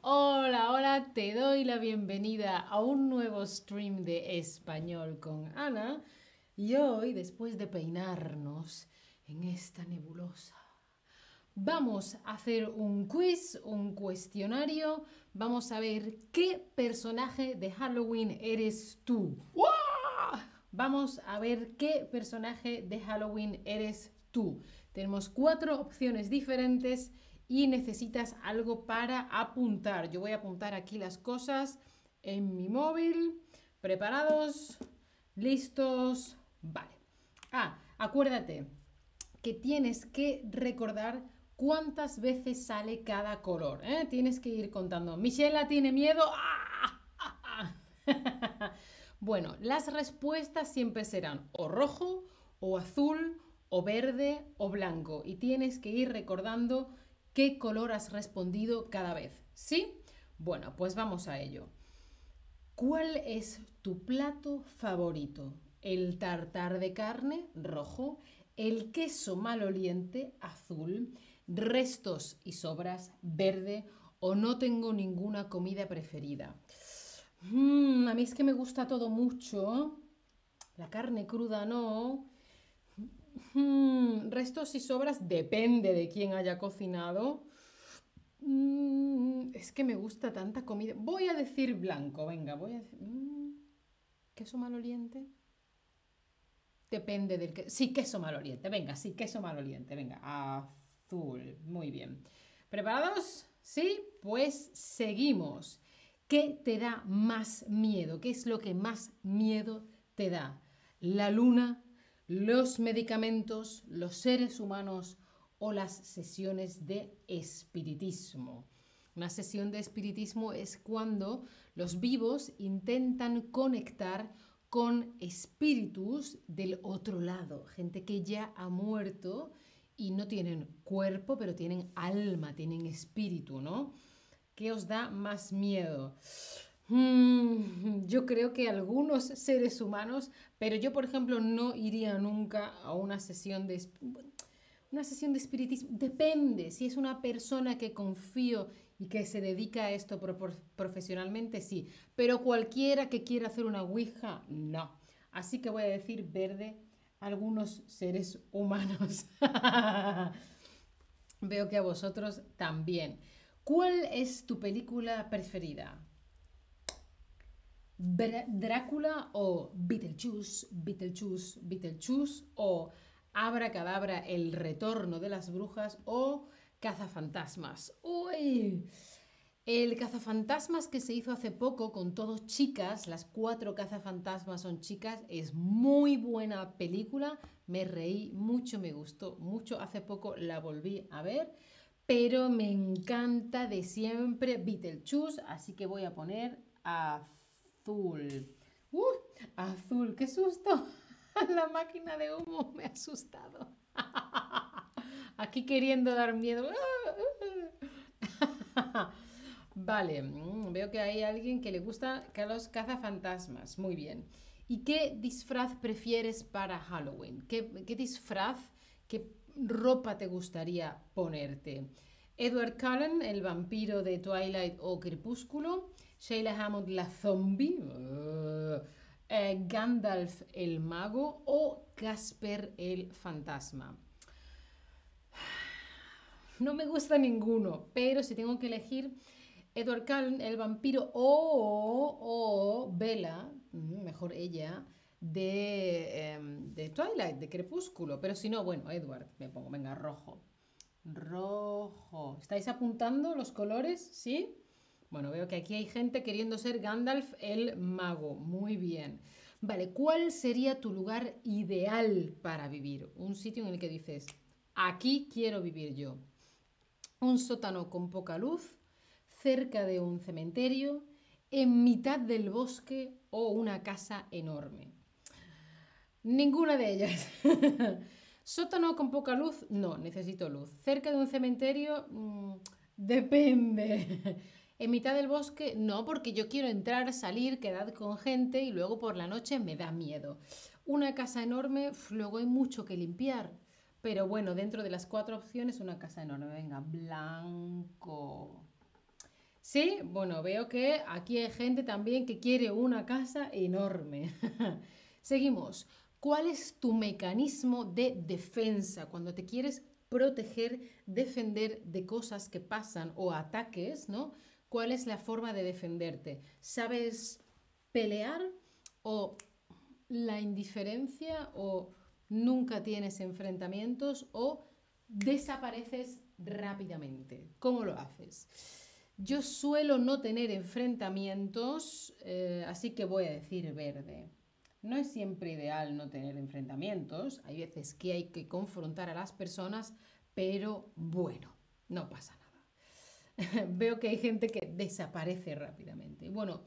hola, hola, te doy la bienvenida a un nuevo stream de español con Ana. Y hoy, después de peinarnos en esta nebulosa, vamos a hacer un quiz, un cuestionario. Vamos a ver qué personaje de Halloween eres tú. Vamos a ver qué personaje de Halloween eres tú. Tenemos cuatro opciones diferentes y necesitas algo para apuntar. Yo voy a apuntar aquí las cosas en mi móvil. ¿Preparados? ¿Listos? Vale. Ah, acuérdate que tienes que recordar cuántas veces sale cada color. ¿eh? Tienes que ir contando. Michela tiene miedo. ¡Ah! bueno, las respuestas siempre serán o rojo, o azul, o verde, o blanco. Y tienes que ir recordando qué color has respondido cada vez. ¿Sí? Bueno, pues vamos a ello. ¿Cuál es tu plato favorito? ¿El tartar de carne rojo? ¿El queso maloliente azul? ¿Restos y sobras verde? ¿O no tengo ninguna comida preferida? Mm, a mí es que me gusta todo mucho. La carne cruda no. Hmm, restos y sobras depende de quién haya cocinado. Mm, es que me gusta tanta comida. Voy a decir blanco, venga, voy a decir... Mm, ¿Queso maloliente? Depende del que... Sí, queso maloliente, venga, sí, queso maloliente, venga. Azul, muy bien. ¿Preparados? Sí, pues seguimos. ¿Qué te da más miedo? ¿Qué es lo que más miedo te da? ¿La luna, los medicamentos, los seres humanos o las sesiones de espiritismo. Una sesión de espiritismo es cuando los vivos intentan conectar con espíritus del otro lado, gente que ya ha muerto y no tienen cuerpo, pero tienen alma, tienen espíritu, ¿no? ¿Qué os da más miedo? Mm, yo creo que algunos seres humanos, pero yo, por ejemplo, no iría nunca a una sesión de una sesión de espiritismo. Depende, si es una persona que confío y que se dedica a esto profesionalmente, sí. Pero cualquiera que quiera hacer una Ouija, no. Así que voy a decir verde algunos seres humanos. Veo que a vosotros también. ¿Cuál es tu película preferida? Drácula o Beetlejuice, Beetlejuice, Beetlejuice o Cadabra, el retorno de las brujas o Cazafantasmas. ¡Uy! El Cazafantasmas que se hizo hace poco con todos chicas, las cuatro Cazafantasmas son chicas, es muy buena película, me reí mucho, me gustó mucho, hace poco la volví a ver, pero me encanta de siempre Beetlejuice, así que voy a poner a azul. ¡Uh! Azul, qué susto. La máquina de humo me ha asustado. Aquí queriendo dar miedo. Vale, mm, veo que hay alguien que le gusta que los cazafantasmas. Muy bien. ¿Y qué disfraz prefieres para Halloween? ¿Qué, qué disfraz, qué ropa te gustaría ponerte? Edward Cullen, el vampiro de Twilight o Crepúsculo. Sheila Hammond la zombie, uh, eh, Gandalf el mago o Casper el fantasma. No me gusta ninguno, pero si tengo que elegir Edward Cullen, el vampiro, o, o Bella, mm, mejor ella, de, em, de Twilight, de Crepúsculo. Pero si no, bueno, Edward, me pongo, venga, rojo. Rojo. ¿Estáis apuntando los colores? ¿Sí? Bueno, veo que aquí hay gente queriendo ser Gandalf el mago. Muy bien. Vale, ¿cuál sería tu lugar ideal para vivir? Un sitio en el que dices, aquí quiero vivir yo. Un sótano con poca luz, cerca de un cementerio, en mitad del bosque o una casa enorme. Ninguna de ellas. sótano con poca luz, no, necesito luz. Cerca de un cementerio, mm, depende. En mitad del bosque, no, porque yo quiero entrar, salir, quedar con gente y luego por la noche me da miedo. Una casa enorme, luego hay mucho que limpiar. Pero bueno, dentro de las cuatro opciones, una casa enorme. Venga, blanco. Sí, bueno, veo que aquí hay gente también que quiere una casa enorme. Seguimos. ¿Cuál es tu mecanismo de defensa cuando te quieres proteger, defender de cosas que pasan o ataques, ¿no? ¿Cuál es la forma de defenderte? ¿Sabes pelear o la indiferencia o nunca tienes enfrentamientos o desapareces rápidamente? ¿Cómo lo haces? Yo suelo no tener enfrentamientos, eh, así que voy a decir verde. No es siempre ideal no tener enfrentamientos, hay veces que hay que confrontar a las personas, pero bueno, no pasa nada. Veo que hay gente que desaparece rápidamente. Bueno,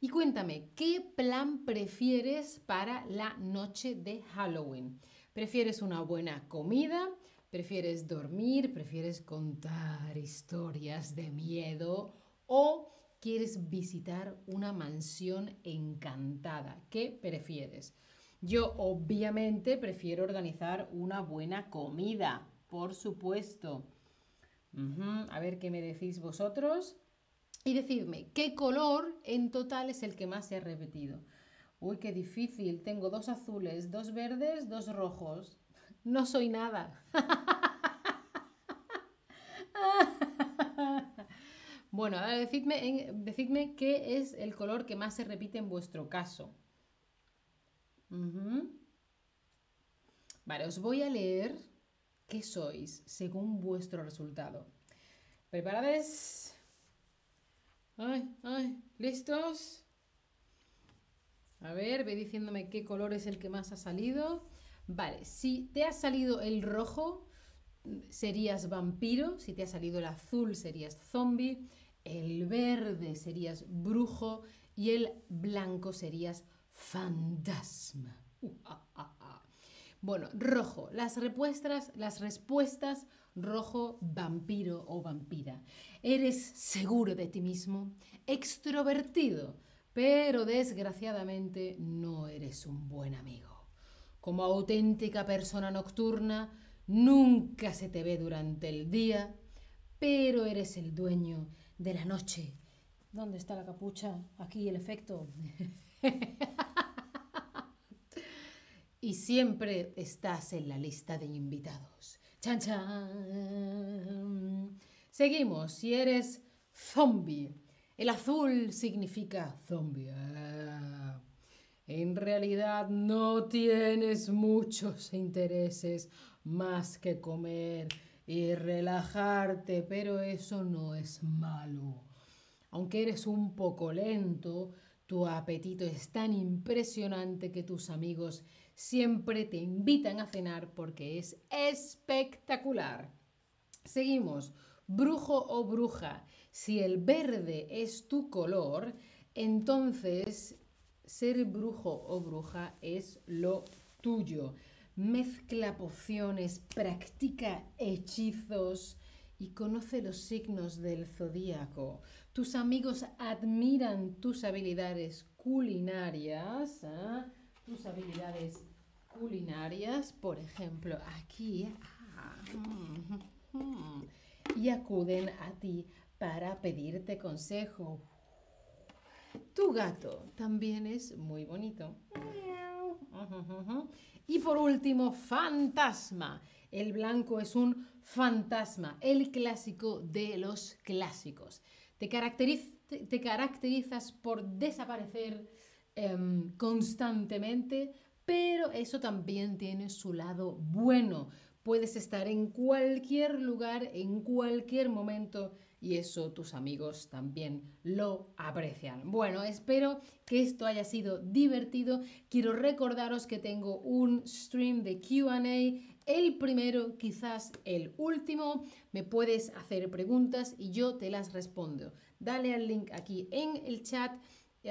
y cuéntame, ¿qué plan prefieres para la noche de Halloween? ¿Prefieres una buena comida? ¿Prefieres dormir? ¿Prefieres contar historias de miedo? ¿O quieres visitar una mansión encantada? ¿Qué prefieres? Yo obviamente prefiero organizar una buena comida, por supuesto. A ver qué me decís vosotros. Y decidme, ¿qué color en total es el que más se ha repetido? Uy, qué difícil. Tengo dos azules, dos verdes, dos rojos. No soy nada. bueno, ahora decidme, qué es el color que más se repite en vuestro caso. Vale, os voy a leer qué sois según vuestro resultado. ¿Preparados? ¿listos? A ver, ve diciéndome qué color es el que más ha salido. Vale, si te ha salido el rojo, serías vampiro. Si te ha salido el azul, serías zombie. El verde serías brujo. Y el blanco serías fantasma. Bueno, rojo. Las respuestas, las respuestas rojo, vampiro o vampira. Eres seguro de ti mismo, extrovertido, pero desgraciadamente no eres un buen amigo. Como auténtica persona nocturna, nunca se te ve durante el día, pero eres el dueño de la noche. ¿Dónde está la capucha? Aquí el efecto. y siempre estás en la lista de invitados. Chan, chan. Seguimos. Si eres zombie, el azul significa zombie. Ah. En realidad no tienes muchos intereses más que comer y relajarte, pero eso no es malo. Aunque eres un poco lento, tu apetito es tan impresionante que tus amigos siempre te invitan a cenar porque es espectacular. Seguimos. Brujo o bruja. Si el verde es tu color, entonces ser brujo o bruja es lo tuyo. Mezcla pociones, practica hechizos y conoce los signos del zodíaco. Tus amigos admiran tus habilidades culinarias. ¿ah? Tus habilidades culinarias, por ejemplo, aquí. Ah, y acuden a ti para pedirte consejo. Tu gato también es muy bonito. Y por último, fantasma. El blanco es un fantasma, el clásico de los clásicos. Te, te caracterizas por desaparecer em, constantemente, pero eso también tiene su lado bueno. Puedes estar en cualquier lugar, en cualquier momento y eso tus amigos también lo aprecian. Bueno, espero que esto haya sido divertido. Quiero recordaros que tengo un stream de QA, el primero, quizás el último. Me puedes hacer preguntas y yo te las respondo. Dale al link aquí en el chat.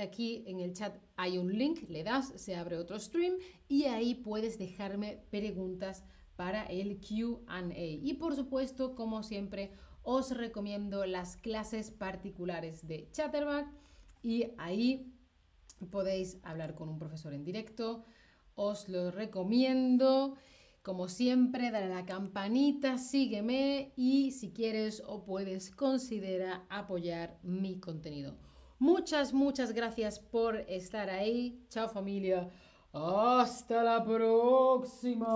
Aquí en el chat hay un link, le das, se abre otro stream y ahí puedes dejarme preguntas para el QA. Y por supuesto, como siempre, os recomiendo las clases particulares de Chatterback y ahí podéis hablar con un profesor en directo. Os lo recomiendo. Como siempre, dale a la campanita, sígueme y si quieres o puedes, considera apoyar mi contenido. Muchas, muchas gracias por estar ahí. Chao familia. Hasta la próxima.